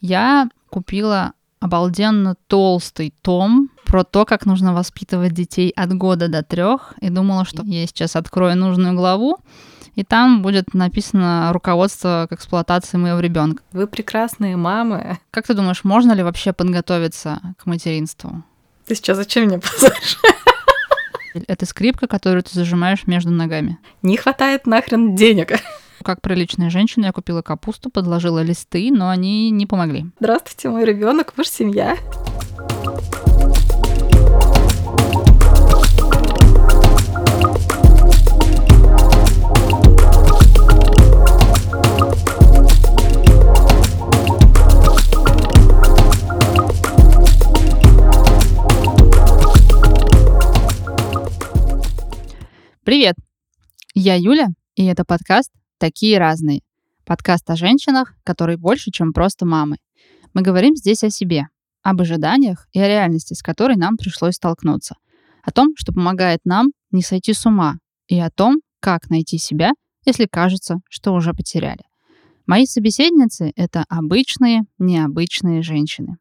Я купила обалденно толстый том про то, как нужно воспитывать детей от года до трех, и думала, что я сейчас открою нужную главу, и там будет написано руководство к эксплуатации моего ребенка. Вы прекрасные мамы. Как ты думаешь, можно ли вообще подготовиться к материнству? Ты сейчас зачем меня позоришь? Это скрипка, которую ты зажимаешь между ногами. Не хватает нахрен денег. Как приличная женщина, я купила капусту, подложила листы, но они не помогли. Здравствуйте, мой ребенок, муж, семья. Привет! Я Юля, и это подкаст «Такие разные». Подкаст о женщинах, которые больше, чем просто мамы. Мы говорим здесь о себе, об ожиданиях и о реальности, с которой нам пришлось столкнуться. О том, что помогает нам не сойти с ума, и о том, как найти себя, если кажется, что уже потеряли. Мои собеседницы — это обычные, необычные женщины.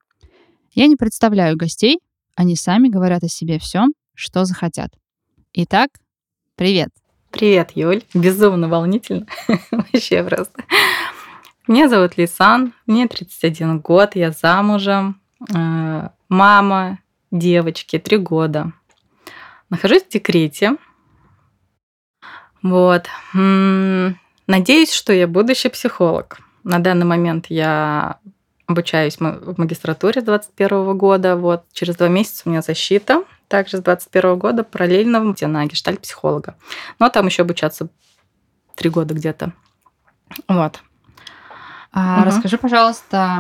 Я не представляю гостей, они сами говорят о себе всем, что захотят. Итак, Привет. Привет, Юль. Безумно волнительно. Вообще просто. Меня зовут Лисан, мне 31 год, я замужем, э, мама девочки, три года. Нахожусь в декрете. Вот. Надеюсь, что я будущий психолог. На данный момент я обучаюсь в магистратуре с 2021 года. Вот. Через два месяца у меня защита – также с 21 года параллельно на гештальт-психолога. Но там еще обучаться три года где-то. Вот. А, угу. Расскажи, пожалуйста,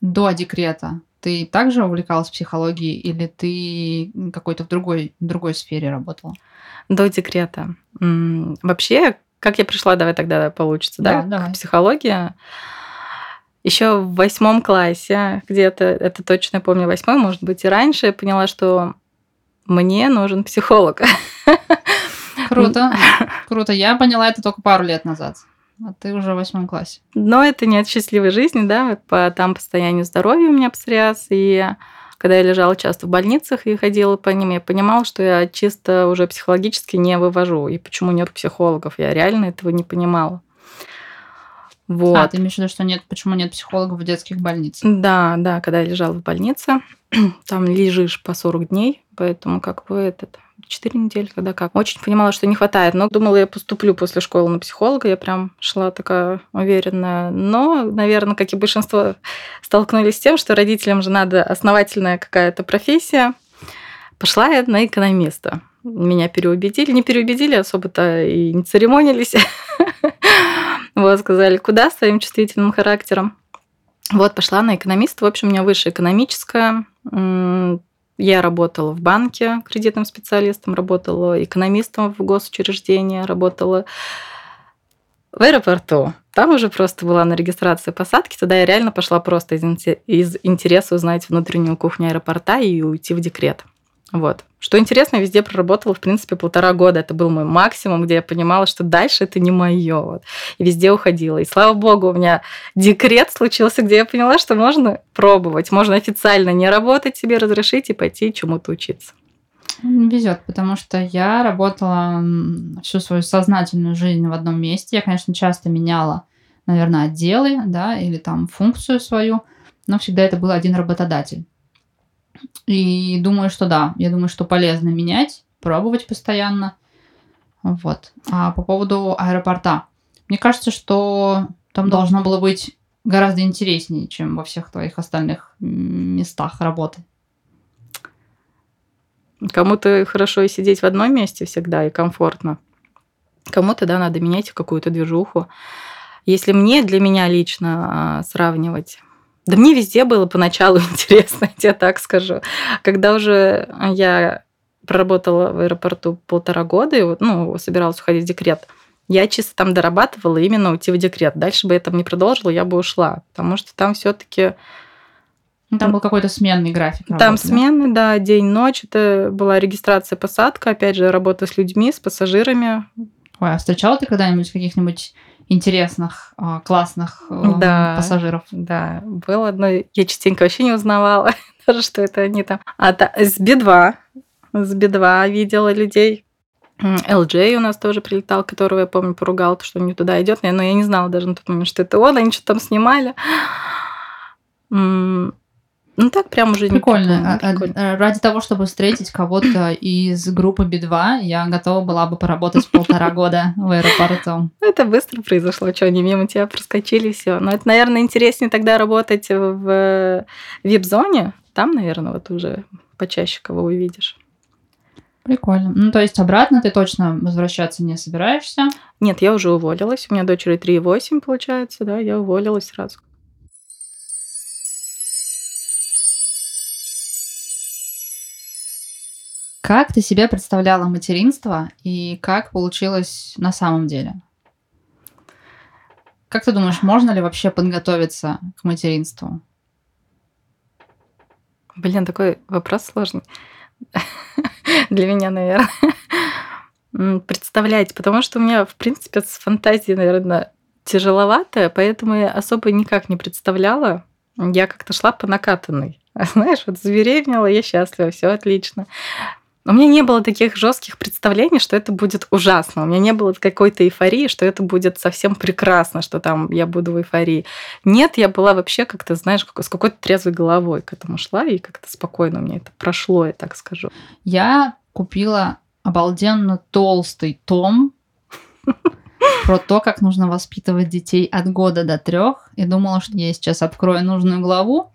до декрета ты также увлекалась психологией или ты какой-то в другой, другой сфере работала? До декрета. Вообще, как я пришла, давай тогда получится, да, да давай. к психологии. Еще в восьмом классе, где-то, это точно помню, восьмой, может быть, и раньше, я поняла, что мне нужен психолог. Круто, круто. Я поняла это только пару лет назад. А ты уже в восьмом классе. Но это не от счастливой жизни, да, по там состоянию здоровья у меня псориаз, и когда я лежала часто в больницах и ходила по ним, я понимала, что я чисто уже психологически не вывожу. И почему нет психологов? Я реально этого не понимала. Вот. А, ты имеешь в виду, что нет, почему нет психологов в детских больницах? Да, да, когда я лежала в больнице, там лежишь по 40 дней, поэтому как бы этот 4 недели, когда как. Очень понимала, что не хватает, но думала, я поступлю после школы на психолога, я прям шла такая уверенная. Но, наверное, как и большинство, столкнулись с тем, что родителям же надо основательная какая-то профессия. Пошла я на экономиста. Меня переубедили, не переубедили особо-то и не церемонились. Вот, сказали, куда с твоим чувствительным характером? Вот, пошла на экономиста. В общем, у меня высшее экономическое. Я работала в банке кредитным специалистом, работала экономистом в госучреждении, работала в аэропорту. Там уже просто была на регистрации посадки. Туда я реально пошла просто из интереса узнать внутреннюю кухню аэропорта и уйти в декрет. Вот. Что интересно, везде проработала, в принципе, полтора года. Это был мой максимум, где я понимала, что дальше это не мое. Вот. И везде уходила. И слава богу, у меня декрет случился, где я поняла, что можно пробовать. Можно официально не работать себе, разрешить и пойти чему-то учиться. Везет, потому что я работала всю свою сознательную жизнь в одном месте. Я, конечно, часто меняла, наверное, отделы, да, или там функцию свою, но всегда это был один работодатель. И думаю, что да. Я думаю, что полезно менять, пробовать постоянно. Вот. А по поводу аэропорта. Мне кажется, что там должно было быть гораздо интереснее, чем во всех твоих остальных местах работы. Кому-то хорошо и сидеть в одном месте всегда и комфортно. Кому-то, да, надо менять какую-то движуху. Если мне, для меня лично а, сравнивать да мне везде было поначалу интересно, я так скажу. Когда уже я проработала в аэропорту полтора года и вот, ну, собиралась уходить в декрет, я чисто там дорабатывала именно уйти в декрет. Дальше бы я там не продолжила, я бы ушла, потому что там все таки ну, там был какой-то сменный график. Работы, там сменный, да, да день-ночь. Это была регистрация, посадка, опять же, работа с людьми, с пассажирами. Ой, а встречала ты когда-нибудь каких-нибудь интересных, а, классных э, Да. пассажиров. Да, было одно, я частенько вообще не узнавала, даже что это они там. А та- с Би-2, с Би-2 видела людей. LJ у нас тоже прилетал, которого я помню поругал, то, что он не туда идет, но я не знала даже на тот момент, что это он, они что-то там снимали. Ну так прям уже не Прикольно. припомню. А- а- Прикольно. а, Ради того, чтобы встретить кого-то из группы Би-2, я готова была бы поработать полтора года в аэропорту. Это быстро произошло, что они мимо тебя проскочили, все. Но это, наверное, интереснее тогда работать в вип-зоне. Там, наверное, вот уже почаще кого увидишь. Прикольно. Ну, то есть обратно ты точно возвращаться не собираешься? Нет, я уже уволилась. У меня дочери 3,8 получается, да, я уволилась сразу. Как ты себе представляла материнство и как получилось на самом деле? Как ты думаешь, можно ли вообще подготовиться к материнству? Блин, такой вопрос сложный. Для меня, наверное. Представлять, потому что у меня, в принципе, с фантазией, наверное, тяжеловатая, поэтому я особо никак не представляла. Я как-то шла по накатанной. Знаешь, вот забеременела, я счастлива, все отлично. У меня не было таких жестких представлений, что это будет ужасно. У меня не было какой-то эйфории, что это будет совсем прекрасно, что там я буду в эйфории. Нет, я была вообще как-то, знаешь, с какой-то трезвой головой к этому шла, и как-то спокойно мне это прошло, я так скажу. Я купила обалденно толстый том про то, как нужно воспитывать детей от года до трех, и думала, что я сейчас открою нужную главу,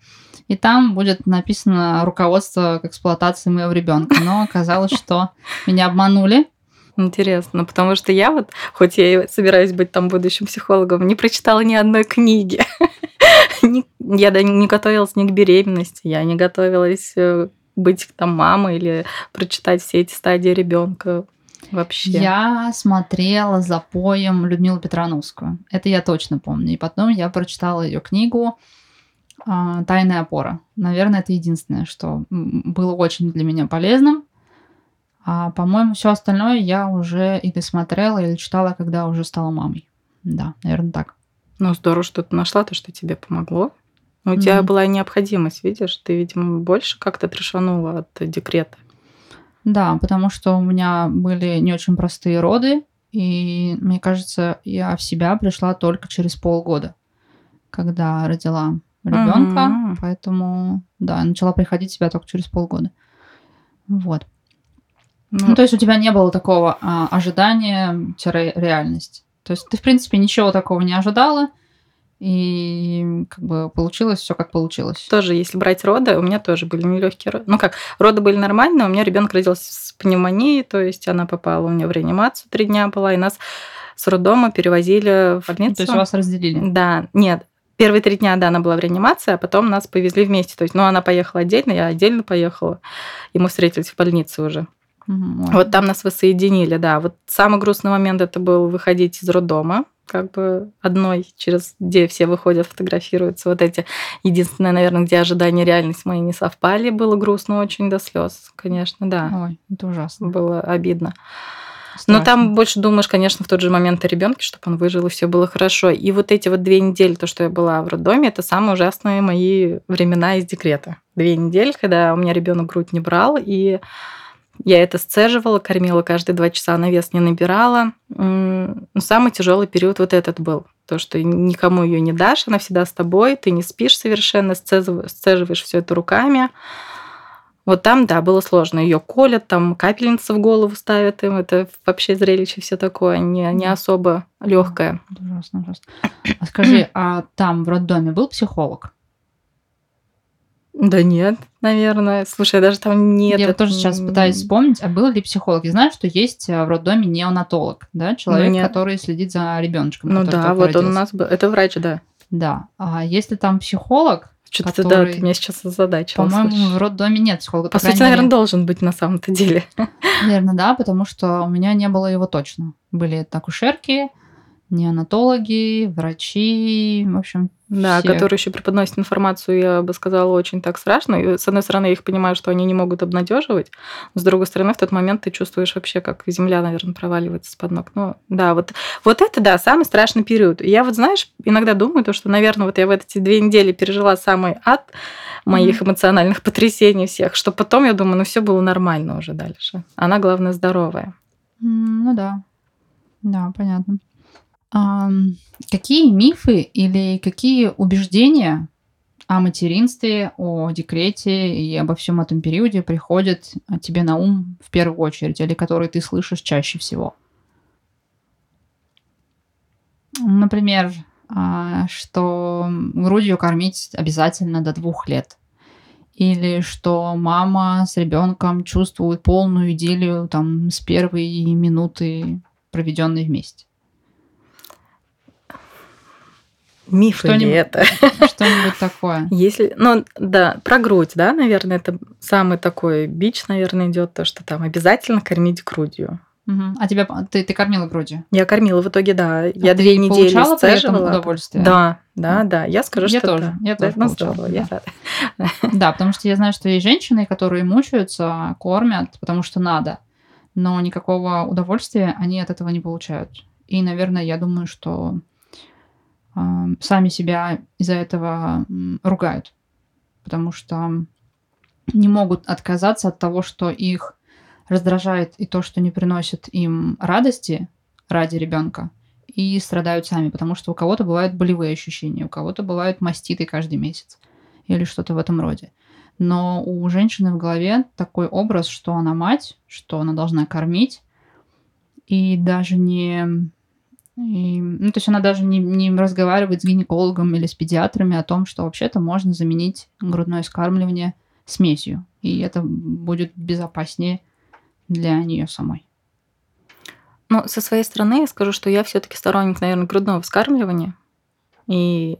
и там будет написано руководство к эксплуатации моего ребенка. Но оказалось, что меня обманули. Интересно, потому что я вот, хоть я и собираюсь быть там будущим психологом, не прочитала ни одной книги. Ни- Я не готовилась ни к беременности, я не готовилась э, быть там мамой или прочитать все эти стадии ребенка вообще. Я смотрела за поем Людмилу Петрановскую. Это я точно помню. И потом я прочитала ее книгу «Тайная опора». Наверное, это единственное, что было очень для меня полезным. А, по-моему, все остальное я уже или смотрела, или читала, когда уже стала мамой. Да, наверное, так. Ну, здорово, что ты нашла то, что тебе помогло. Но у тебя Мгм. была необходимость, видишь, ты, видимо, больше как-то трешанула от декрета. Да, потому что у меня были не очень простые роды, и мне кажется, я в себя пришла только через полгода, когда родила ребенка, Мгм. поэтому да, начала приходить в себя только через полгода. Вот. Ну, Ну, то есть у тебя не было такого а, ожидания-реальность. То есть ты, в принципе, ничего такого не ожидала, и как бы получилось все как получилось. тоже, если брать роды, у меня тоже были нелегкие роды. Ну как, роды были нормальные, у меня ребенок родился с пневмонией, то есть она попала у меня в реанимацию три дня была, и нас с роддома перевозили в больницу. То есть вас разделили. Да, нет. Первые три дня, да, она была в реанимации, а потом нас повезли вместе. То есть, ну, она поехала отдельно, я отдельно поехала. И мы встретились в больнице уже. Ой. Вот там нас воссоединили, да. Вот самый грустный момент это был выходить из роддома, как бы одной, через где все выходят, фотографируются. Вот эти единственное, наверное, где ожидания и реальность мои не совпали. Было грустно очень до слез, конечно, да. Ой, это ужасно. Было обидно. Но Страшно. там больше думаешь, конечно, в тот же момент о ребенке, чтобы он выжил, и все было хорошо. И вот эти вот две недели, то, что я была в роддоме, это самые ужасные мои времена из декрета. Две недели, когда у меня ребенок грудь не брал, и я это сцеживала, кормила каждые два часа, на вес не набирала. М, ну, Самый тяжелый период вот этот был. То, что никому ее не дашь, она всегда с тобой, ты не спишь совершенно, сцежив- сцеживаешь все это руками. Вот там, да, было сложно. Ее колят, там капельницы в голову ставят им. Это вообще зрелище все такое, не, не особо легкое. Ужасно, ужасно. А скажи, а там в роддоме был психолог? Да нет, наверное. Слушай, даже там нет. Я тоже сейчас пытаюсь вспомнить, а был ли психолог? Я знаю, что есть э, в роддоме неонатолог, да, человек, нет. который следит за ребеночком. Ну да, вот он у родился. нас был. Это врач, да. Да. А если там психолог, Что-то ты, да, Который, ты меня сейчас озадачила. по-моему, в роддоме нет психолога. По сути, наверное, должен быть на самом-то деле. Наверное, да, потому что у меня не было его точно. Были акушерки, неонатологи, врачи, в общем, Да, все. которые еще преподносят информацию, я бы сказала, очень так страшно. И, с одной стороны, я их понимаю, что они не могут обнадеживать, с другой стороны, в тот момент ты чувствуешь вообще, как земля, наверное, проваливается с под ног. Ну, да, вот, вот это, да, самый страшный период. Я вот, знаешь, иногда думаю, то, что, наверное, вот я в эти две недели пережила самый ад моих эмоциональных потрясений всех, что потом, я думаю, ну все было нормально уже дальше. Она, главное, здоровая. М, Ну да. Да, понятно. Какие мифы или какие убеждения о материнстве, о декрете и обо всем этом периоде приходят тебе на ум в первую очередь, или которые ты слышишь чаще всего? Например, а, что грудью кормить обязательно до двух лет. Или что мама с ребенком чувствует полную идиллию там с первой минуты, проведенной вместе. Миф или Что-нибудь- это? Что-нибудь такое. Если, ну, да, про грудь, да, наверное, это самый такой бич, наверное, идет то, что там обязательно кормить грудью. Мгм. А тебя ты, ты кормила грудью? Я кормила в итоге, да. Я А ты две недели получала при этом удовольствие? Да, да, да. Я скажу, Я что тоже, да. я Да, тоже ну, получала, здорово, я да. рада. Да, потому что я знаю, что есть женщины, которые мучаются, кормят, потому что надо, но никакого удовольствия они от этого не получают. И, наверное, я думаю, что сами себя из-за этого ругают, потому что не могут отказаться от того, что их раздражает и то, что не приносит им радости ради ребенка, и страдают сами, потому что у кого-то бывают болевые ощущения, у кого-то бывают маститы каждый месяц или что-то в этом роде. Но у женщины в голове такой образ, что она мать, что она должна кормить, и даже не... и- ну, то есть она даже не, не разговаривает с гинекологом или с педиатрами о том, что вообще-то можно заменить грудное скармливание смесью, и это будет безопаснее для нее самой. Ну, со своей стороны я скажу, что я все-таки сторонник, наверное, грудного вскармливания. И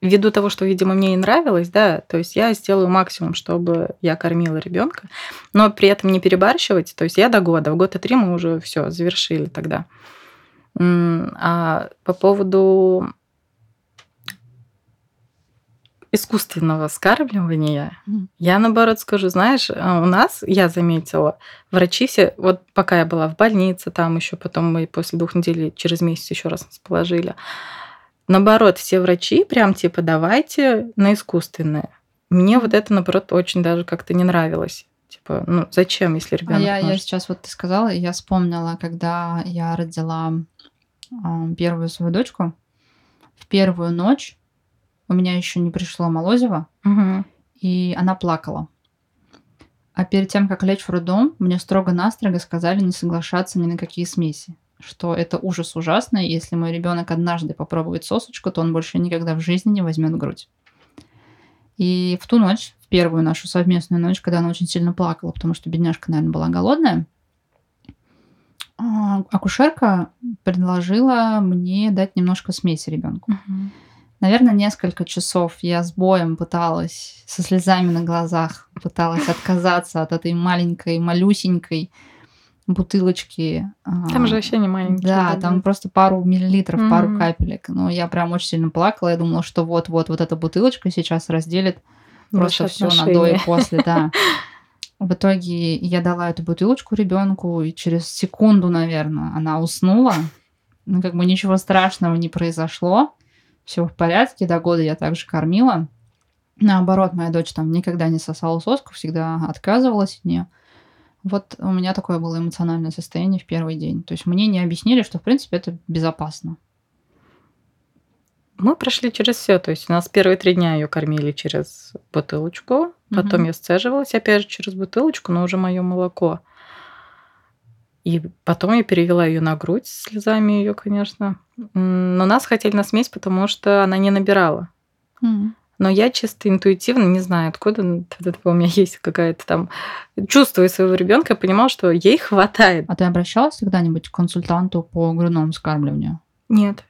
ввиду того, что, видимо, мне и нравилось, да, то есть я сделаю максимум, чтобы я кормила ребенка, но при этом не перебарщивать. То есть я до года, в год и три мы уже все завершили тогда. А по поводу искусственного скармливания, Мгм. я наоборот скажу, знаешь, а, у нас, я заметила, врачи все, вот пока я была в больнице, там еще потом мы после двух недель через месяц еще раз нас положили, наоборот, все врачи прям типа давайте на искусственное. Мне вот это, наоборот, очень даже как-то не нравилось. Типа, ну зачем, если А ребенок я, я может? сейчас вот ты сказала, и я вспомнила, когда я родила а, первую свою дочку, в первую ночь у меня еще не пришло молозиво, Мгм. и она плакала. А перед тем, как лечь в роддом, мне строго-настрого сказали не соглашаться ни на какие смеси. Что это ужас ужасный, если мой ребенок однажды попробует сосочку, то он больше никогда в жизни не возьмет грудь. И в ту ночь, в первую нашу совместную ночь, когда она очень сильно плакала, потому что бедняжка, наверное, была голодная, а, акушерка предложила мне дать немножко смеси ребенку. Мгм. Наверное, несколько часов я с боем пыталась, со слезами на глазах, пыталась отказаться от этой маленькой, малюсенькой бутылочки. а, Там же вообще не маленький. Да, там просто пару миллилитров, пару Мгм. капелек. Но я прям очень сильно плакала. Я думала, что вот-вот вот эта бутылочка сейчас разделит просто все на до и после, да. В итоге я дала эту бутылочку ребенку, и через секунду, наверное, она уснула. Ну, как бы ничего страшного не произошло. Все в порядке. До года я также кормила. Наоборот, моя дочь там никогда не сосала соску, всегда отказывалась от нее. Вот у меня такое было эмоциональное состояние в первый день. То есть мне не объяснили, что, в принципе, это безопасно. Мы прошли через все. То есть у нас первые три дня ее кормили через бутылочку. Потом Мгм. я сцеживалась опять же через бутылочку, но уже мое молоко. И потом я перевела ее на грудь слезами ее, конечно. Но нас хотели на смесь, потому что она не набирала. М. Но я чисто интуитивно, не знаю, откуда у меня есть какая-то там... Чувствуя своего ребенка, я понимала, что ей хватает. А ты обращалась когда-нибудь к консультанту по грудному скармливанию? Нет,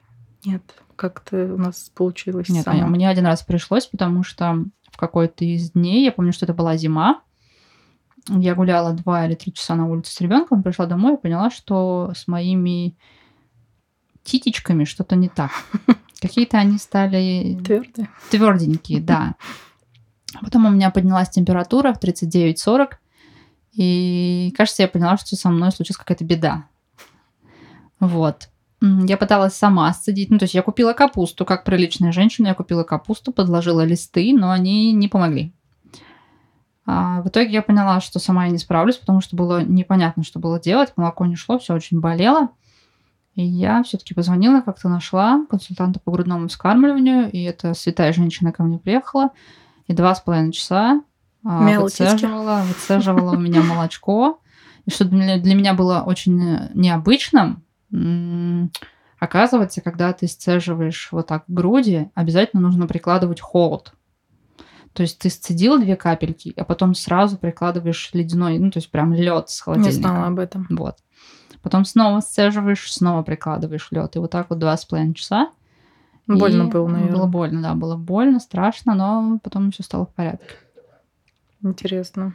нет, как-то у нас получилось Нет, а само. мне один раз пришлось, потому что в какой-то из дней, я помню, что это была зима, я гуляла два или три часа на улице с ребенком, пришла домой и поняла, что с моими титечками что-то не так. Какие-то они стали Твердые. тверденькие, да. Потом у меня поднялась температура в 39-40, и, кажется, я поняла, что со мной случилась какая-то беда. Вот. Я пыталась сама сцедить. Ну, то есть я купила капусту, как приличная женщина. Я купила капусту, подложила листы, но они не помогли. А в итоге я поняла, что сама я не справлюсь, потому что было непонятно, что было делать. Молоко не шло, все очень болело. И я все-таки позвонила, как-то нашла консультанта по грудному вскармливанию, и эта святая женщина ко мне приехала, и два с половиной часа а, выцеживала, выцеживала у меня молочко. И что для, для меня было очень необычным, оказывается, когда ты сцеживаешь вот так груди, обязательно нужно прикладывать холод. То есть ты сцедил две капельки, а потом сразу прикладываешь ледяной, ну, то есть прям лед с холодильника. Не знала об этом. Вот. Потом снова сцеживаешь, снова прикладываешь лед. И вот так вот два с половиной часа. Больно было, наверное. Было больно, да, было больно, страшно, но потом все стало в порядке. Интересно.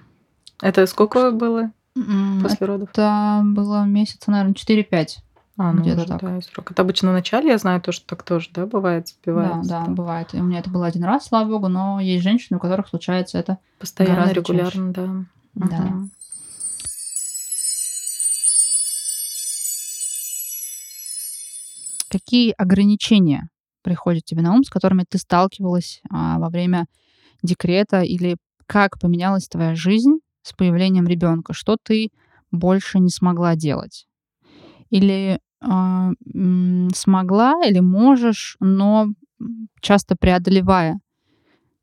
Это сколько было после Это родов? Это было месяца, наверное, 4-5. А, ну, где-то уже, так. да, срок. Это обычно в начале, я знаю, то, что так тоже, да, бывает, Да, сбивается. да, там. бывает. И у меня это было один раз, слава богу, но есть женщины, у которых случается это. Постоянно, регулярно, да. Да. Мгм. Какие ограничения приходят тебе на ум, с которыми ты сталкивалась а, во время декрета, или как поменялась твоя жизнь с появлением ребенка? Что ты больше не смогла делать? Или смогла, или можешь, но часто преодолевая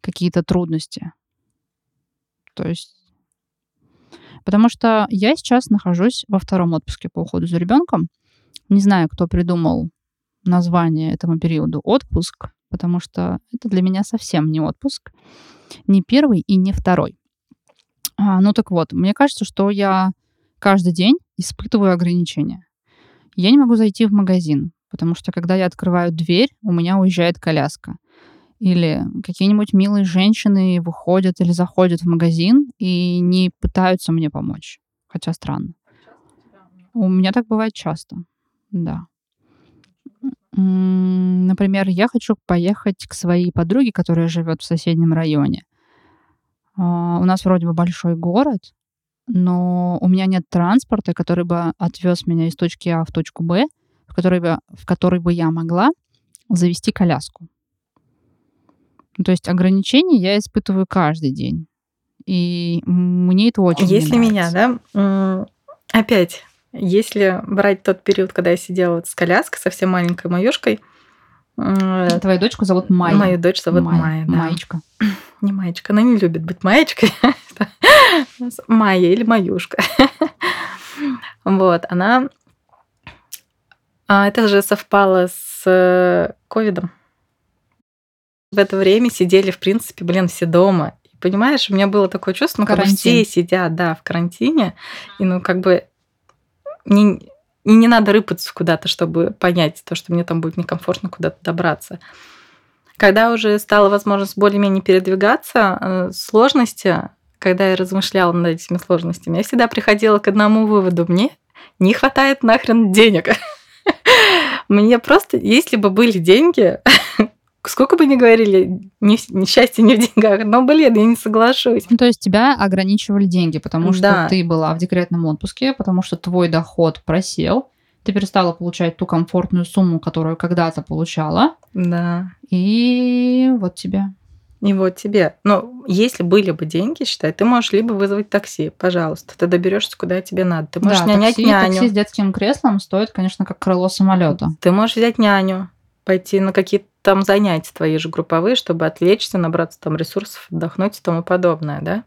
какие-то трудности? То есть Потому что я сейчас нахожусь во втором отпуске по уходу за ребенком. Не знаю, кто придумал название этому периоду отпуск, потому что это для меня совсем не отпуск. Не первый и не второй. А, ну так вот, мне кажется, что я каждый день испытываю ограничения. Я не могу зайти в магазин, потому что когда я открываю дверь, у меня уезжает коляска. Или какие-нибудь милые женщины выходят или заходят в магазин и не пытаются мне помочь. Хотя странно. У меня так бывает часто. Да. Например, я хочу поехать к своей подруге, которая живет в соседнем районе. А, У нас вроде бы большой город, но у меня нет транспорта, который бы отвез меня из точки А в точку Б, в который бы, в который бы я могла завести коляску. Ну, То есть ограничения я испытываю каждый день. И мне это очень Если меня, да, опять, если брать тот период, когда я сидела вот с коляской, совсем маленькой моюшкой, м, Твою дочку зовут Майя. мою дочь зовут Майя, Майя, да. Маечка. Не Маечка, она не любит быть Маечкой. Майя или Маюшка. Вот, она... а, Это же совпало с э, ковидом. В это время сидели, в принципе, блин, все дома. И понимаешь, у меня было такое чувство, ну, как бы все сидят, да, в карантине, и ну, как бы не, и не надо рыпаться куда-то, чтобы понять то, что мне там будет некомфортно куда-то добраться. Когда уже стала возможность более-менее передвигаться, э, сложности, когда я размышляла над этими сложностями, я всегда приходила к одному выводу. Мне не хватает нахрен денег. Мне просто, если бы были деньги, сколько бы ни говорили, не, не счастье не в деньгах, но, блин, я не соглашусь. Ну, то есть тебя ограничивали деньги, потому что Да. ты была в декретном отпуске, потому что твой доход просел, ты перестала получать ту комфортную сумму, которую когда-то получала, Да. и вот тебе. И вот тебе. Но если были бы деньги, считай, ты можешь либо вызвать такси, пожалуйста, ты доберешься куда тебе надо. Ты можешь да, нанять такси, няню. такси с детским креслом стоит, конечно, как крыло самолета. Ты можешь взять няню, пойти на какие-то там занятия твои же групповые, чтобы отвлечься, набраться там ресурсов, отдохнуть и тому подобное, да?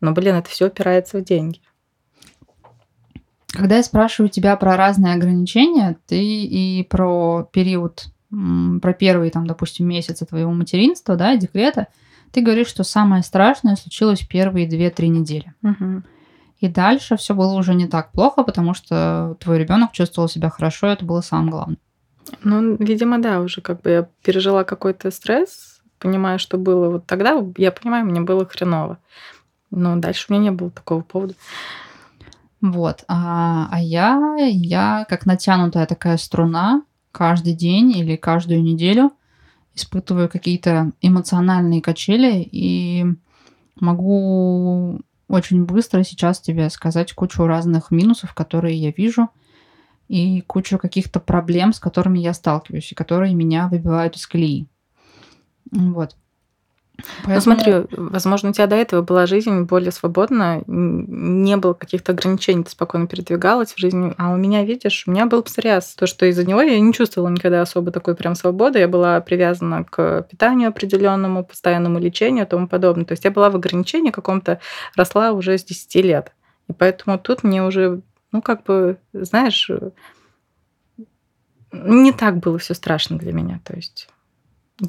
Но, блин, это все упирается в деньги. Когда я спрашиваю тебя про разные ограничения, ты и про период, про первые, там, допустим, месяцы твоего материнства, да, декрета, ты говоришь, что самое страшное случилось первые 2-3 недели. И дальше все было уже не так плохо, потому что твой ребенок чувствовал себя хорошо, и это было самое главное. Ну, видимо, да, уже как бы я пережила какой-то стресс, понимаю, что было вот тогда, я понимаю, мне было хреново. Но дальше у меня не было такого повода. Вот. А, а я, я как натянутая такая струна, каждый день или каждую неделю испытываю какие-то эмоциональные качели и могу очень быстро сейчас тебе сказать кучу разных минусов, которые я вижу, и кучу каких-то проблем, с которыми я сталкиваюсь, и которые меня выбивают из колеи. Вот. Поэтому... Ну, смотри, возможно, у тебя до этого была жизнь более свободная, не было каких-то ограничений, ты спокойно передвигалась в жизни. А у меня, видишь, у меня был псориаз. То, что из-за него я не чувствовала никогда особо такой прям свободы. Я была привязана к питанию определенному, постоянному лечению и тому подобное. То есть я была в ограничении каком-то, росла уже с 10 лет. И поэтому тут мне уже, ну, как бы, знаешь, не так было все страшно для меня. То есть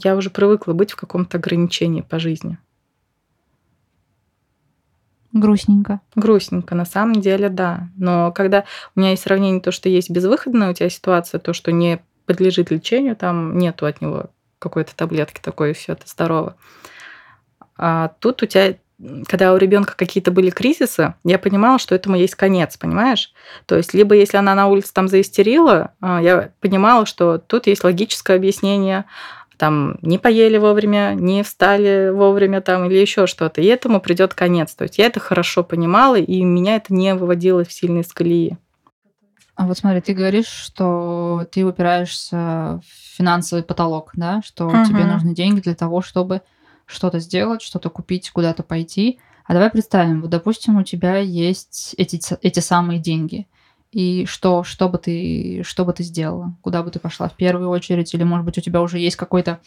я уже привыкла быть в каком-то ограничении по жизни. Грустненько. Грустненько, на самом деле, да. Но когда у меня есть сравнение то, что есть безвыходная у тебя ситуация, то, что не подлежит лечению, там нету от него какой-то таблетки такой, и все это здорово. А тут у тебя когда у ребенка какие-то были кризисы, я понимала, что этому есть конец, понимаешь? То есть, либо если она на улице там заистерила, а, я понимала, что тут есть логическое объяснение, там не поели вовремя, не встали вовремя там или еще что-то. И этому придет конец. То есть я это хорошо понимала, и меня это не выводило в сильные с колеи. А вот смотри, ты говоришь, что ты упираешься в финансовый потолок, да, что угу. тебе нужны деньги для того, чтобы что-то сделать, что-то купить, куда-то пойти. А давай представим, вот, допустим, у тебя есть эти, эти самые деньги. И что, что, бы ты, что бы ты сделала? Куда бы ты пошла в первую очередь? Или, может быть, у тебя уже есть какой-то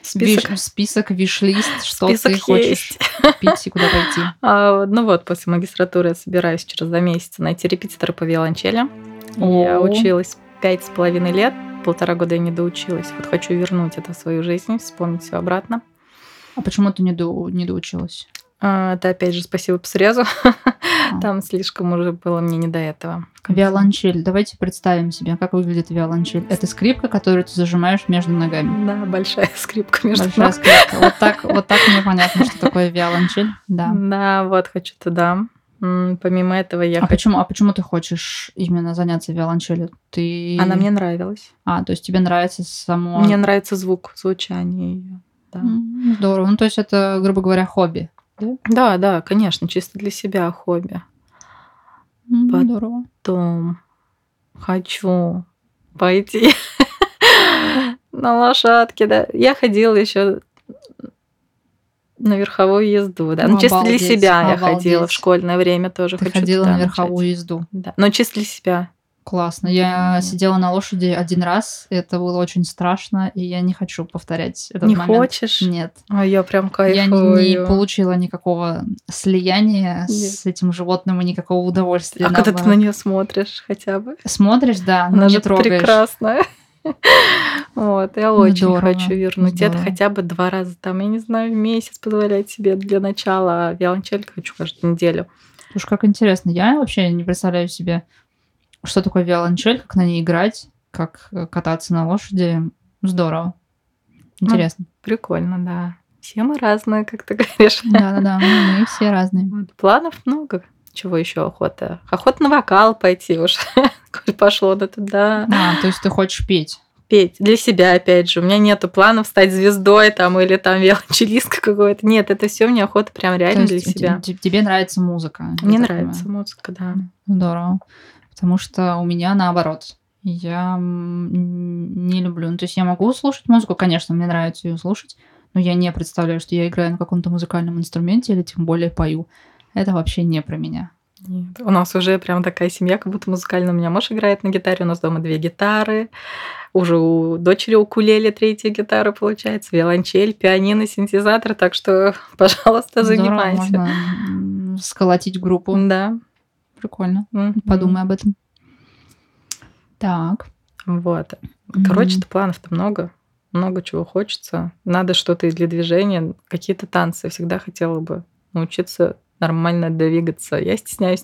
список, виш, список виш-лист, что список ты хочешь пить и куда пойти? А, ну вот, после магистратуры я собираюсь через два месяца найти репетитора по виолончели. Я училась пять с половиной лет, полтора года я не доучилась. Вот хочу вернуть это в свою жизнь, вспомнить все обратно. А почему ты не, до, не доучилась? А, это опять же спасибо псориазу. А. Там слишком уже было мне не до этого. Виолончель. Давайте представим себе, как выглядит виолончель. Это скрипка, которую ты зажимаешь между ногами. Да, большая скрипка между Большая ног. скрипка. Вот так, вот так мне понятно, что такое виолончель. Да. Да, вот хочу туда. Помимо этого я. А хочу... почему? А почему ты хочешь именно заняться виолончелью? Ты. Она мне нравилась. А, то есть тебе нравится само. Мне нравится звук, звучание ее. Да. Здорово. Ну, то есть это, грубо говоря, хобби. Да? Да, да, конечно, чисто для себя хобби. Mm, здорово. Потом хочу пойти на лошадке, да. Я ходила еще на верховую езду, да. Ну, чисто для себя я ходила в школьное время тоже. Ты ходила на верховую езду. Да. Но чисто для себя. Классно. Я mm. сидела на лошади один раз, это было очень страшно, и я не хочу повторять этот не момент. Не хочешь? Нет. А я прям кайфую. Я не, не получила никакого слияния Нет. с этим животным и никакого удовольствия. А когда ты на нее смотришь хотя бы? Смотришь, да, но Она не же трогаешь. прекрасная. Вот, я очень здорово, хочу вернуть здорово. это хотя бы два раза, там, я не знаю, в месяц позволять себе для начала, а виолончель хочу каждую неделю. Слушай, как интересно. Я вообще не представляю себе что такое виолончель, как на ней играть, как э, кататься на лошади. Здорово. Интересно. Ну, прикольно, да. Все мы разные, как ты говоришь. Да-да-да, мы все разные. Вот, планов много. Чего еще охота? Охота на вокал пойти уж. Пошло да туда. А, то есть ты хочешь петь? Петь. Для себя, опять же. У меня нету планов стать звездой там или там виолончелистка какой-то. Нет, это все мне охота прям реально для себя. Тебе нравится музыка? Мне нравится музыка, да. Здорово потому что у меня наоборот. Я не люблю. Ну, то есть я могу слушать музыку, конечно, мне нравится ее слушать, но я не представляю, что я играю на каком-то музыкальном инструменте или тем более пою. Это вообще не про меня. Нет. У нас уже прям такая семья, как будто музыкальная. У меня муж играет на гитаре, у нас дома две гитары. Уже у дочери укулеле третья гитара получается, виолончель, пианино, синтезатор. Так что, пожалуйста, Здорово, занимайся. Можно сколотить группу. Да прикольно. Mm-hmm. Подумай об этом. Так. Вот. Короче, mm-hmm. планов-то много. Много чего хочется. Надо что-то для движения. Какие-то танцы. Всегда хотела бы научиться нормально двигаться. Я стесняюсь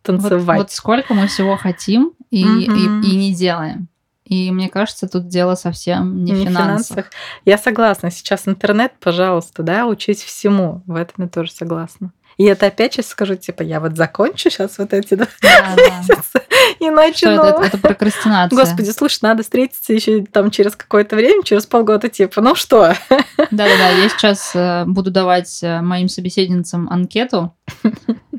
танцевать. Вот, вот сколько мы всего хотим и, mm-hmm. и, и не делаем. И мне кажется, тут дело совсем не, Не в финансах. финансах. Я согласна. Сейчас интернет, пожалуйста, да, учись всему. В этом я тоже согласна. И это опять сейчас скажу, типа, я вот закончу сейчас вот эти два Да, да. месяца и Что начну. это, это, это прокрастинация. Господи, слушай, надо встретиться еще там через какое-то время, через полгода, типа, ну что? Да-да-да, я сейчас э, буду давать э, моим собеседницам анкету,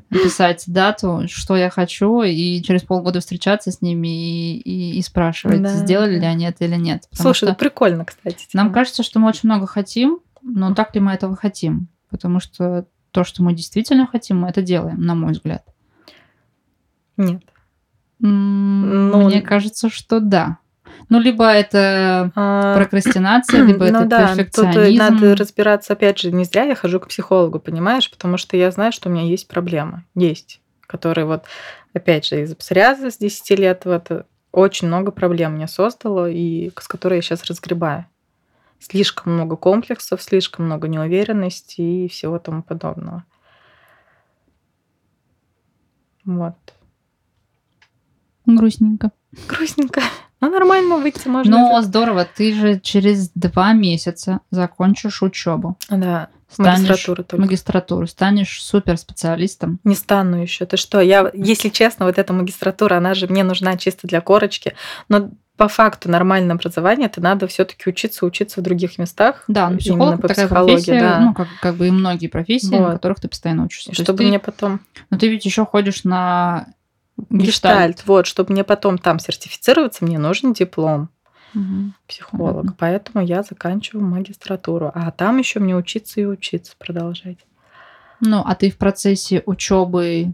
писать дату, что я хочу, и через полгода встречаться с ними и, и- и спрашивать, Да, сделали ли они это или нет. Слушай, что это прикольно, кстати. нам типа. кажется, что мы очень много хотим, но так ли мы этого хотим? Потому что то, что мы действительно хотим, мы это делаем, на мой взгляд. Нет. Ну, Мне кажется, что да. Ну, либо это А, прокрастинация, либо это ну да, тут перфекционизм. надо разбираться, опять же, не зря я хожу к психологу, понимаешь, потому что я знаю, что у меня есть проблемы, есть, которые вот, опять же, из-за псориаза с 10 лет вот э, очень много проблем мне создало, и с которой я сейчас разгребаю. Слишком много комплексов, слишком много неуверенности и всего тому подобного. Вот. Грустненько. Грустненько. Ну, нормально выйти можно. Но здорово, ты же через два месяца закончишь учебу. Да, Станешь магистратура только. магистратуру, станешь суперспециалистом. Не стану еще. Ты что? Я, если честно, вот эта магистратура, она же мне нужна чисто для корочки. Но по факту нормальное образование, это надо все-таки учиться, учиться в других местах. Да, ну, психолог по такая психологии, профессия, да. ну, как, как бы и многие профессии, на Вот. которых ты постоянно учишься. И То чтобы ты- мне потом Но ты ведь еще ходишь на гештальт. гештальт, вот, чтобы мне потом там сертифицироваться, мне нужен диплом Мгм. психолога. Понятно. Поэтому я заканчиваю магистратуру. А там еще мне учиться и учиться продолжать. Ну, а ты в процессе учебы...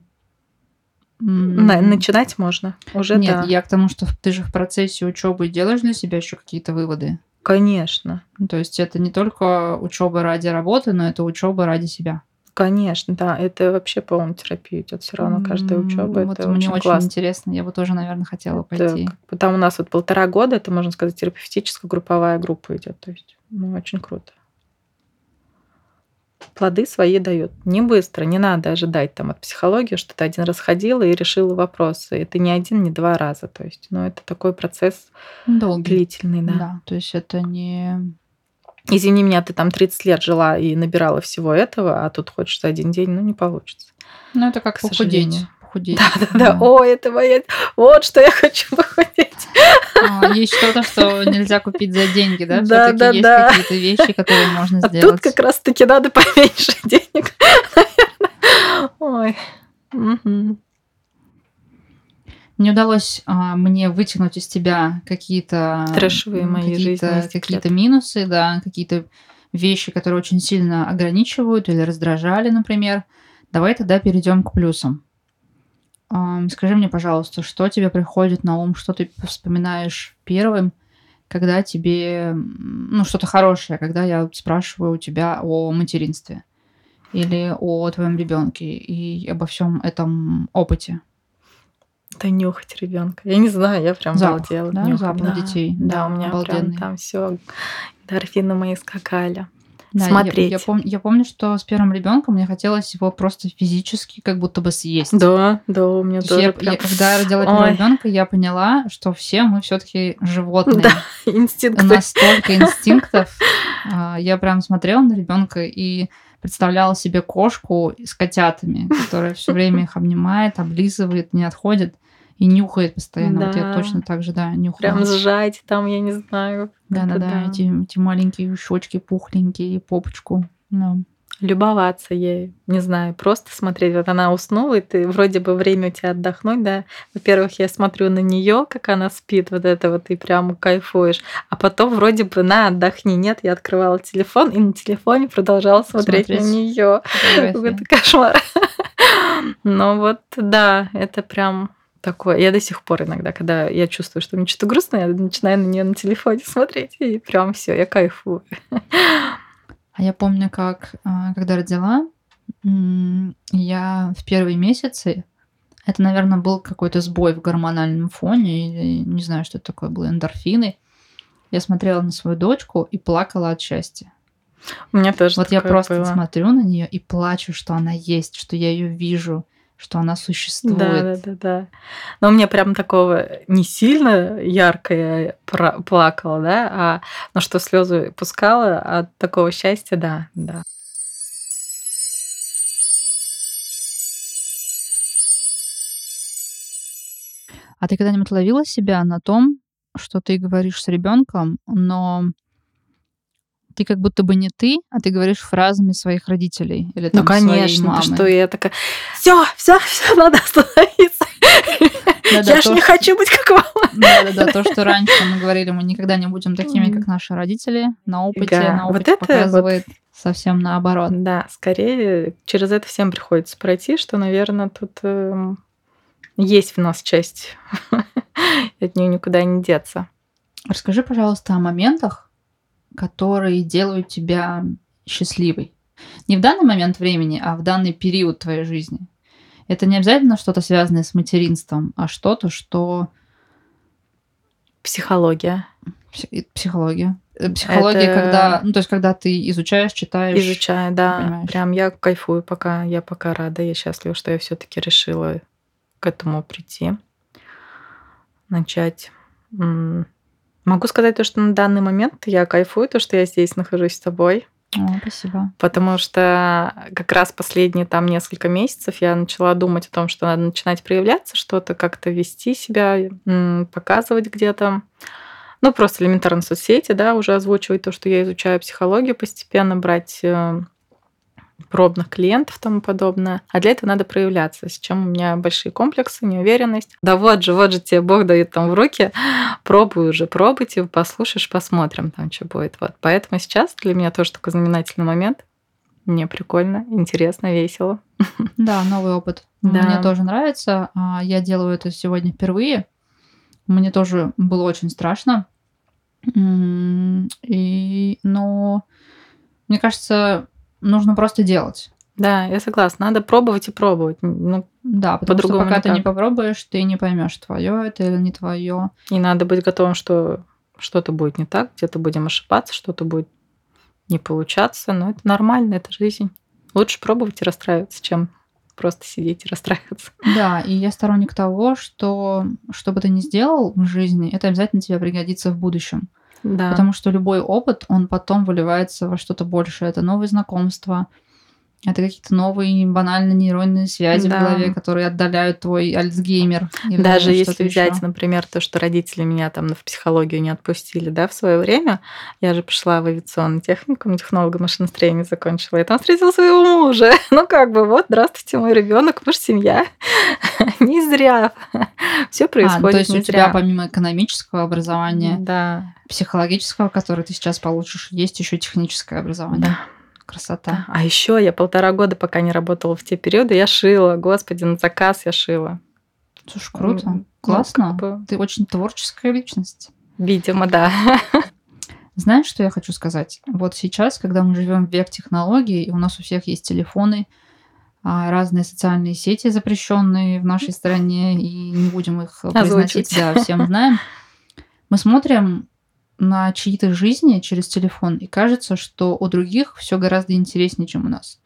На- начинать можно. Уже Нет, да. я к тому, что ты же в процессе учебы делаешь для себя еще какие-то выводы. Конечно. Ну, То есть это не только учеба ради работы, но это учеба ради себя. Конечно, да. Это вообще полная терапия идет все равно. Каждая учеба Вот это мне очень очень классно. интересно. Я бы тоже, наверное, хотела Это пойти. бы там у нас вот полтора года, это, можно сказать, терапевтическая групповая группа идет. То есть, ну, очень круто. Плоды свои дают. Не быстро, не надо ожидать там от психологии, что ты один раз ходила и решила вопросы. Это не один, не два раза. То есть, ну, это такой процесс Долгий. длительный, да. Да. то есть это не... Извини меня, ты там 30 лет жила и набирала всего этого, а тут хочешь за один день, ну, не получится. Ну, это как К похудеть. сожалению. Похудеть. Да-да-да. О, это моя... Вот что я хочу похудеть. А, Есть что-то, что нельзя купить за деньги, да? Да, да, есть да. какие-то вещи, которые можно А сделать. тут как раз-таки надо поменьше денег, наверное. Ой. Мгм. Не удалось а, мне вытянуть из тебя какие-то Трэшевые м, мои какие-то, какие-то минусы, да, какие-то вещи, которые очень сильно ограничивают или раздражали, например. Давай тогда перейдем к плюсам. Скажи мне, пожалуйста, что тебе приходит на ум, что ты вспоминаешь первым, когда тебе, ну, что-то хорошее, когда я спрашиваю у тебя о материнстве или о твоем ребенке и обо всем этом опыте. Да нюхать ребенка. Я не знаю, я прям Запах, обалдела. да? Нюхать, Запах детей. Да, Да, у меня прям обалденный. там все эндорфины мои скакали. Да, я- Смотреть. Я, пом- я помню, что с первым ребенком мне хотелось его просто физически как будто бы съесть. Да, да, у меня То есть я, тоже прям я- когда я родила первого ребенка, я поняла, что все мы все-таки животные. Да, инстинкты. У нас столько инстинктов. А, Я прям смотрела на ребенка и представляла себе кошку с котятами, которая все время их обнимает, облизывает, не отходит и нюхает постоянно. Вот я Да. точно так же, да, нюхала. Прям сжать там, я не знаю. Да, да, Это да, эти, эти маленькие щечки пухленькие и попочку. Да. любоваться ей, не знаю, просто смотреть. Вот она уснула, и ты вроде бы время у тебя отдохнуть, да. Во-первых, я смотрю на нее, как она спит, вот это вот, и прям кайфуешь. А потом вроде бы на отдохни. Нет, я открывала телефон и на телефоне продолжала смотреть, на Смотреть. нее. Фотографии. Какой-то кошмар. Но вот да, это прям такое. Я до сих пор иногда, когда я чувствую, что мне что-то грустно, я начинаю на нее на телефоне смотреть, и прям все, я кайфую. А я помню, как а, когда родила, я в первые месяцы, это, наверное, был какой-то сбой в гормональном фоне, или не знаю, что это такое было, эндорфины. Я смотрела на свою дочку и плакала от счастья. У меня тоже Вот я просто было. смотрю на нее и плачу, что она есть, что я ее вижу. Что она существует. Да, да, да, да. Но у меня прям такого не сильно ярко я плакала, да, а но что слезы пускала от такого счастья, да, да. А ты когда-нибудь ловила себя на том, что ты говоришь с ребенком, но ты как будто бы не ты, а ты говоришь фразами своих родителей или там, Ну, конечно, мамы. что я такая, все, все, все, надо остановиться. Я же не хочу быть как мама. Да-да-да, то, что раньше мы говорили, мы никогда не будем такими, как наши родители. На опыте, на опыте показывает совсем наоборот. Да, скорее через это всем приходится пройти, что, наверное, тут эм, есть в нас часть, от нее никуда не деться. Расскажи, пожалуйста, о моментах, которые делают тебя счастливой. Не в данный момент времени, а в данный период твоей жизни. Это не обязательно что-то связанное с материнством, а что-то, что... Психология. Психология. Э, психология, это... когда, ну, то есть, когда ты изучаешь, читаешь. Изучаю, да. Понимаешь. Прям я кайфую пока, я пока рада, я счастлива, что я все-таки решила к этому прийти, начать. Могу сказать то, что на данный момент я кайфую, то, что я здесь нахожусь с тобой. О, спасибо. Потому что как раз последние там несколько месяцев я начала думать о том, что надо начинать проявляться, что-то как-то вести себя, показывать где-то. Ну, просто элементарно соцсети, да, уже озвучивать то, что я изучаю психологию постепенно, брать э, пробных клиентов и тому подобное. А для этого надо проявляться, с чем у меня большие комплексы, неуверенность. Да вот же, вот же тебе Бог дает там в руки, пробуй уже, пробуйте, послушаешь, посмотрим там, что будет. Вот. Поэтому сейчас для меня тоже такой знаменательный момент. Мне прикольно, интересно, весело. Да, новый опыт. Да. Мне тоже нравится. А, я делаю это сегодня впервые. Мне тоже было очень страшно. И, но мне кажется, нужно просто делать. Да, я согласна. Надо пробовать и пробовать. Ну, да, потому что пока никак. ты не попробуешь, ты не поймешь, твое это или не твое. И надо быть готовым, что что-то будет не так, где-то будем ошибаться, что-то будет не получаться. Но это нормально, это жизнь. Лучше пробовать и расстраиваться, чем просто сидеть и расстраиваться. Да, и я сторонник того, что что бы ты ни сделал в жизни, это обязательно тебе пригодится в будущем. Да. Потому что любой опыт, он потом выливается во что-то большее. Это новые знакомства, это какие-то новые банальные нейронные связи да. в голове, которые отдаляют твой альцгеймер. Даже если взять, еще. например, то, что родители меня там в психологию не отпустили, да, в свое время, я же пришла в авиационный техникум, технолога машиностроения закончила, и там встретила своего мужа. Ну, как бы, вот, здравствуйте, мой ребенок, же семья. не зря. Все происходит а, ну, то есть не у зря. тебя помимо экономического образования, да. психологического, которое ты сейчас получишь, есть еще техническое образование. Да. Красота. А еще я полтора года, пока не работала в те периоды, я шила. Господи, на заказ я шила. Слушай, круто. Ну, Классно. Как бы... Ты очень творческая личность. Видимо, да. Знаешь, что я хочу сказать? Вот сейчас, когда мы живем в век технологий, и у нас у всех есть телефоны, а, разные социальные сети запрещенные в нашей стране, и не будем их произносить, да, всем знаем. Мы смотрим на чьи-то жизни через телефон, и кажется, что у других все гораздо интереснее, чем у нас.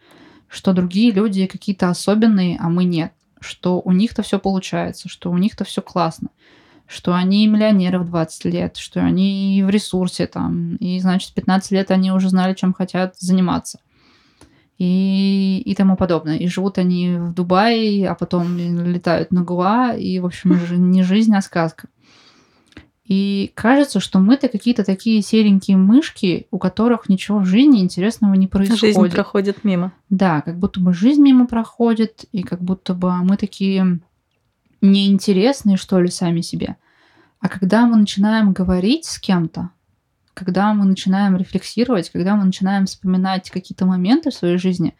Что другие люди какие-то особенные, а мы нет. Что у них-то все получается, что у них-то все классно. Что они миллионеры в 20 лет, что они в ресурсе там, и, значит, в 15 лет они уже знали, чем хотят заниматься. И, и тому подобное. И живут они в Дубае, а потом летают на Гуа, и, в общем, не жизнь, а сказка. И кажется, что мы-то какие-то такие серенькие мышки, у которых ничего в жизни интересного не происходит. Жизнь проходит мимо. Да, как будто бы жизнь мимо проходит, и как будто бы мы такие неинтересные, что ли, сами себе. А когда мы начинаем говорить с кем-то, когда мы начинаем рефлексировать, когда мы начинаем вспоминать какие-то моменты в своей жизни,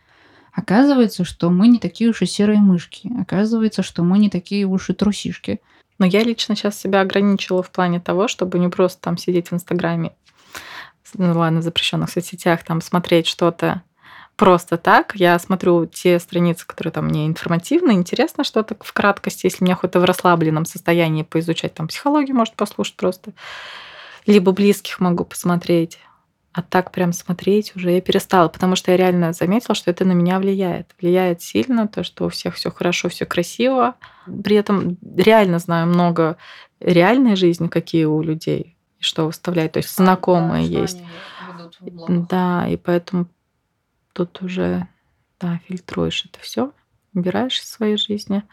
оказывается, что мы не такие уж и серые мышки. Оказывается, что мы не такие уж и трусишки. Но я лично сейчас себя ограничила в плане того, чтобы не просто там сидеть в Инстаграме, ну ладно, в запрещенных соцсетях, там смотреть что-то просто так. Я смотрю те страницы, которые там мне информативно, интересно что-то в краткости, если мне хоть в расслабленном состоянии поизучать там психологию, может послушать просто. Либо близких могу посмотреть. А так прям смотреть уже я перестала, потому что я реально заметила, что это на меня влияет. Влияет сильно то, что у всех все хорошо, все красиво. При этом реально знаю много реальной жизни, какие у людей, что выставляют. То есть знакомые да, есть. Да, и поэтому тут уже да, фильтруешь это все, убираешь из своей жизни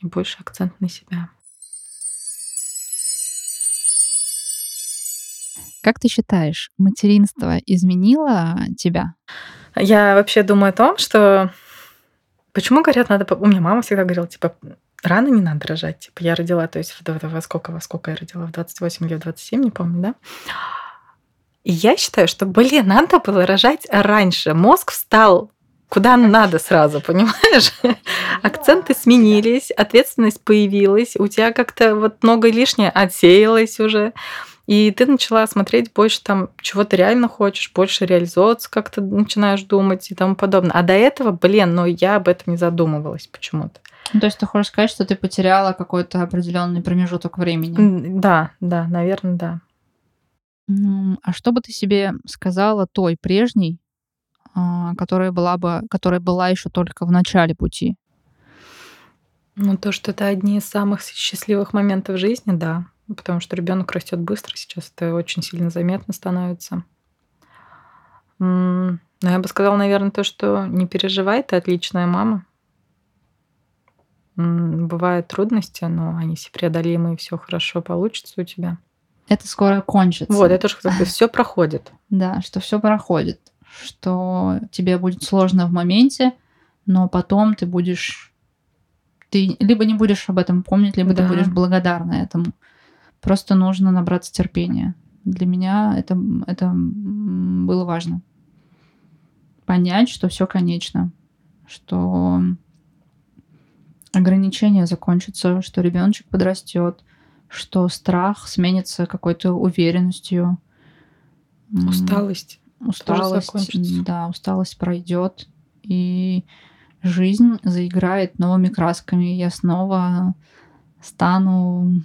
и больше акцент на себя. Как ты считаешь, материнство изменило тебя? Я вообще думаю о том, что почему говорят, надо... У меня мама всегда говорила, типа, рано не надо рожать. Типа, я родила, то есть во сколько, во сколько я родила? В 28 или в 27, не помню, да? И я считаю, что, блин, надо было рожать раньше. Мозг встал куда надо сразу, понимаешь? Акценты сменились, ответственность появилась, у тебя как-то вот много лишнее отсеялось уже. И ты начала смотреть больше там, чего ты реально хочешь, больше реализовываться, как ты начинаешь думать и тому подобное. А до этого, блин, ну я об этом не задумывалась почему-то. Ну, то есть ты хочешь сказать, что ты потеряла какой-то определенный промежуток времени? Да, да, наверное, да. А что бы ты себе сказала той прежней, а, которая была бы, которая была еще только в начале пути? Ну, то, что это одни из самых счастливых моментов жизни, да. Потому что ребенок растет быстро сейчас, это очень сильно заметно становится. Но я бы сказала, наверное, то, что не переживай, ты отличная мама. Бывают трудности, но они все преодолимы, и все хорошо получится у тебя. Это скоро кончится. Вот, я тоже хотела все проходит. Да, что все проходит. Что тебе будет сложно в моменте, но потом ты будешь ты либо не будешь об этом помнить, либо да. ты будешь благодарна этому. Просто нужно набраться терпения. Для меня это, это было важно. Понять, что все конечно, что ограничения закончатся, что ребеночек подрастет, что страх сменится какой-то уверенностью. Усталость. Усталость, да, усталость пройдет. И жизнь заиграет новыми красками. Я снова стану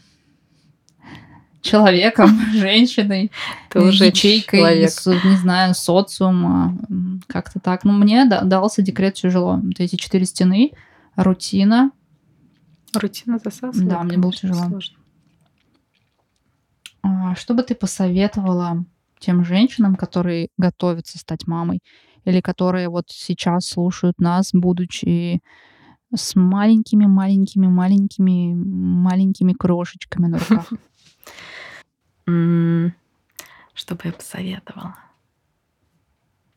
человеком, женщиной, Тоже ячейкой, из, не знаю, социума, как-то так. Ну, мне дался декрет тяжело. Вот эти четыре стены, рутина. Рутина засасывает. Да, мне было тяжело. Сложно. А, что бы ты посоветовала тем женщинам, которые готовятся стать мамой, или которые вот сейчас слушают нас, будучи с маленькими, маленькими, маленькими, маленькими крошечками на руках? Что бы я посоветовала?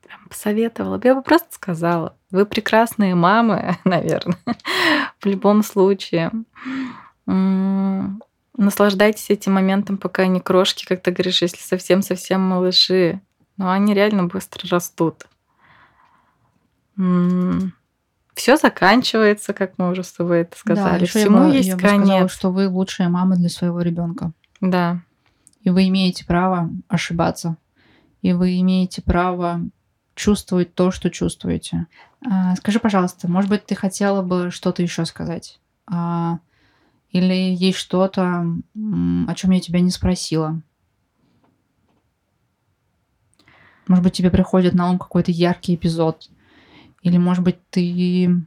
Прям посоветовала. Я бы просто сказала, вы прекрасные мамы, наверное, в любом случае. Наслаждайтесь этим моментом, пока они крошки, как ты говоришь, если совсем-совсем малыши. Но они реально быстро растут. Все заканчивается, как мы уже с тобой это сказали. Да, Всему я есть я конец. Бы сказала, что вы лучшая мама для своего ребенка. Да. И вы имеете право ошибаться. И вы имеете право чувствовать то, что чувствуете. А, скажи, пожалуйста, может быть, ты хотела бы что-то еще сказать? А, или есть что-то, о чем я тебя не спросила? Может быть, тебе приходит на ум какой-то яркий эпизод? Или, может быть, ты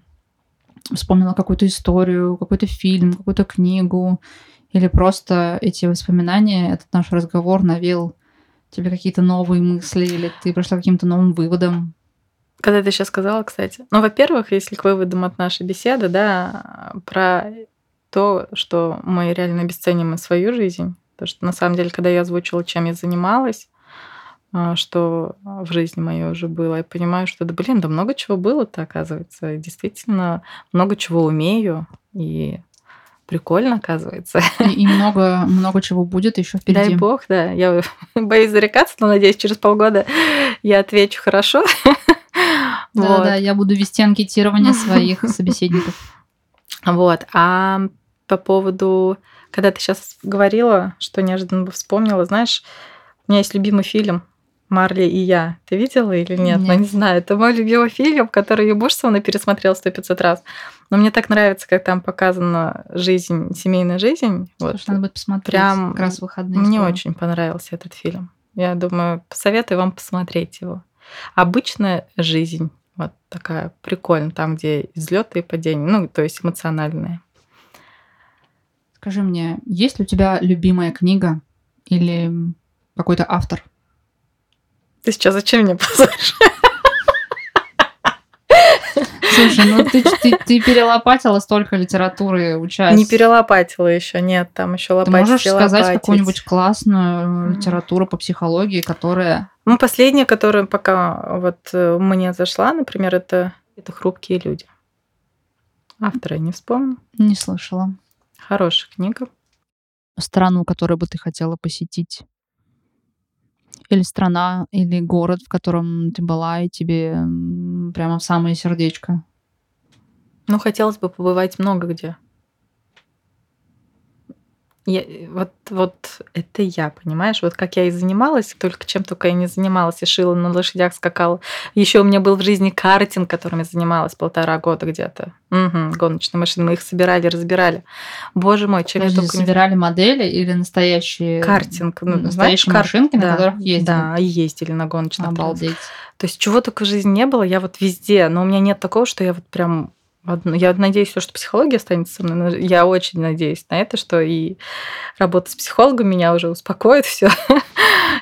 вспомнила какую-то историю, какой-то фильм, какую-то книгу, или просто эти воспоминания, этот наш разговор навел тебе какие-то новые мысли, или ты пришла к каким-то новым выводам? Когда ты сейчас сказала, кстати. Ну, во-первых, если к выводам от нашей беседы, да, про то, что мы реально обесценим свою жизнь. Потому что на самом деле, когда я озвучила, чем я занималась, что в жизни моей уже было, я понимаю, что да блин, да много чего было-то, оказывается. И действительно, много чего умею. И Прикольно, оказывается. И, и много, много чего будет еще впереди. Дай бог, да. Я боюсь зарекаться, но надеюсь, через полгода я отвечу хорошо. Да, вот. да, я буду вести анкетирование своих собеседников. Вот. А по поводу, когда ты сейчас говорила, что неожиданно вспомнила, знаешь, у меня есть любимый фильм Марли и я. Ты видела или нет? нет. Ну, не знаю. Это мой любимый фильм, который я Бушсовна пересмотрела сто пятьсот раз. Но мне так нравится, как там показана жизнь, семейная жизнь. Слушай, вот. надо будет посмотреть Прям как раз выходные. Мне скоро. очень понравился этот фильм. Я думаю, посоветую вам посмотреть его. Обычная жизнь. Вот такая прикольная, там, где взлеты и падения, ну, то есть эмоциональные. Скажи мне, есть ли у тебя любимая книга или какой-то автор? Ты сейчас зачем мне позоришь? Слушай, ну ты, ты, ты перелопатила столько литературы, учась. Не перелопатила еще, нет, там еще лопатить. Ты можешь сказать какую-нибудь классную литературу по психологии, которая... Ну, последняя, которая пока вот э, мне зашла, например, это, это «Хрупкие люди». Автора я не вспомню. Не слышала. Хорошая книга. Страну, которую бы ты хотела посетить? Или страна, или город, в котором ты была, и тебе прямо в самое сердечко? Ну, хотелось бы побывать много где. Я, вот, вот это я, понимаешь? Вот как я и занималась, только чем только я не занималась, и шила на лошадях, скакала. Еще у меня был в жизни картинг, которым я занималась полтора года где-то. Угу, гоночные машины. Мы их собирали, разбирали. Боже мой, чем Подожди, я только собирали модели или настоящие... Картинг. Ну, настоящие знаешь, машинки, да, на которых ездили? Да, ездили на гоночных. Обалдеть. То есть чего только в жизни не было, я вот везде. Но у меня нет такого, что я вот прям я надеюсь, что психология останется со мной. Я очень надеюсь на это, что и работа с психологом меня уже успокоит все.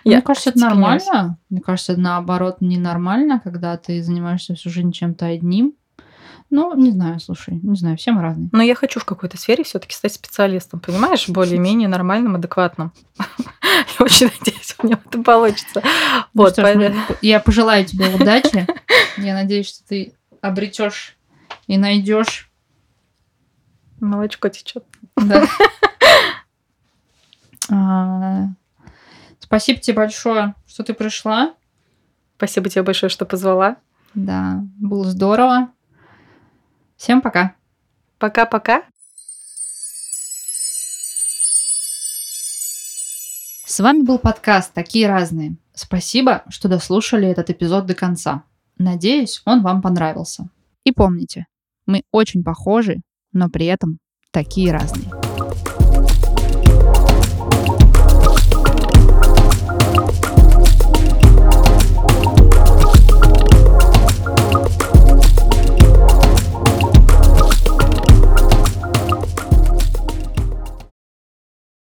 Мне кажется, это нормально. Мне кажется, это наоборот ненормально, когда ты занимаешься всю жизнь чем-то одним. Ну, не знаю, слушай, не знаю, все мы разные. Но я хочу в какой-то сфере все-таки стать специалистом, понимаешь, более-менее нормальным, адекватным. Я очень надеюсь, у меня это получится. Ну вот, я пожелаю тебе удачи. Я надеюсь, что ты обретешь и найдешь. Молочко течет. Да. А, спасибо тебе большое, что ты пришла. Спасибо тебе большое, что позвала. Да, было здорово. Всем пока. Пока-пока. С вами был подкаст «Такие разные». Спасибо, что дослушали этот эпизод до конца. Надеюсь, он вам понравился. И помните, мы очень похожи, но при этом такие разные.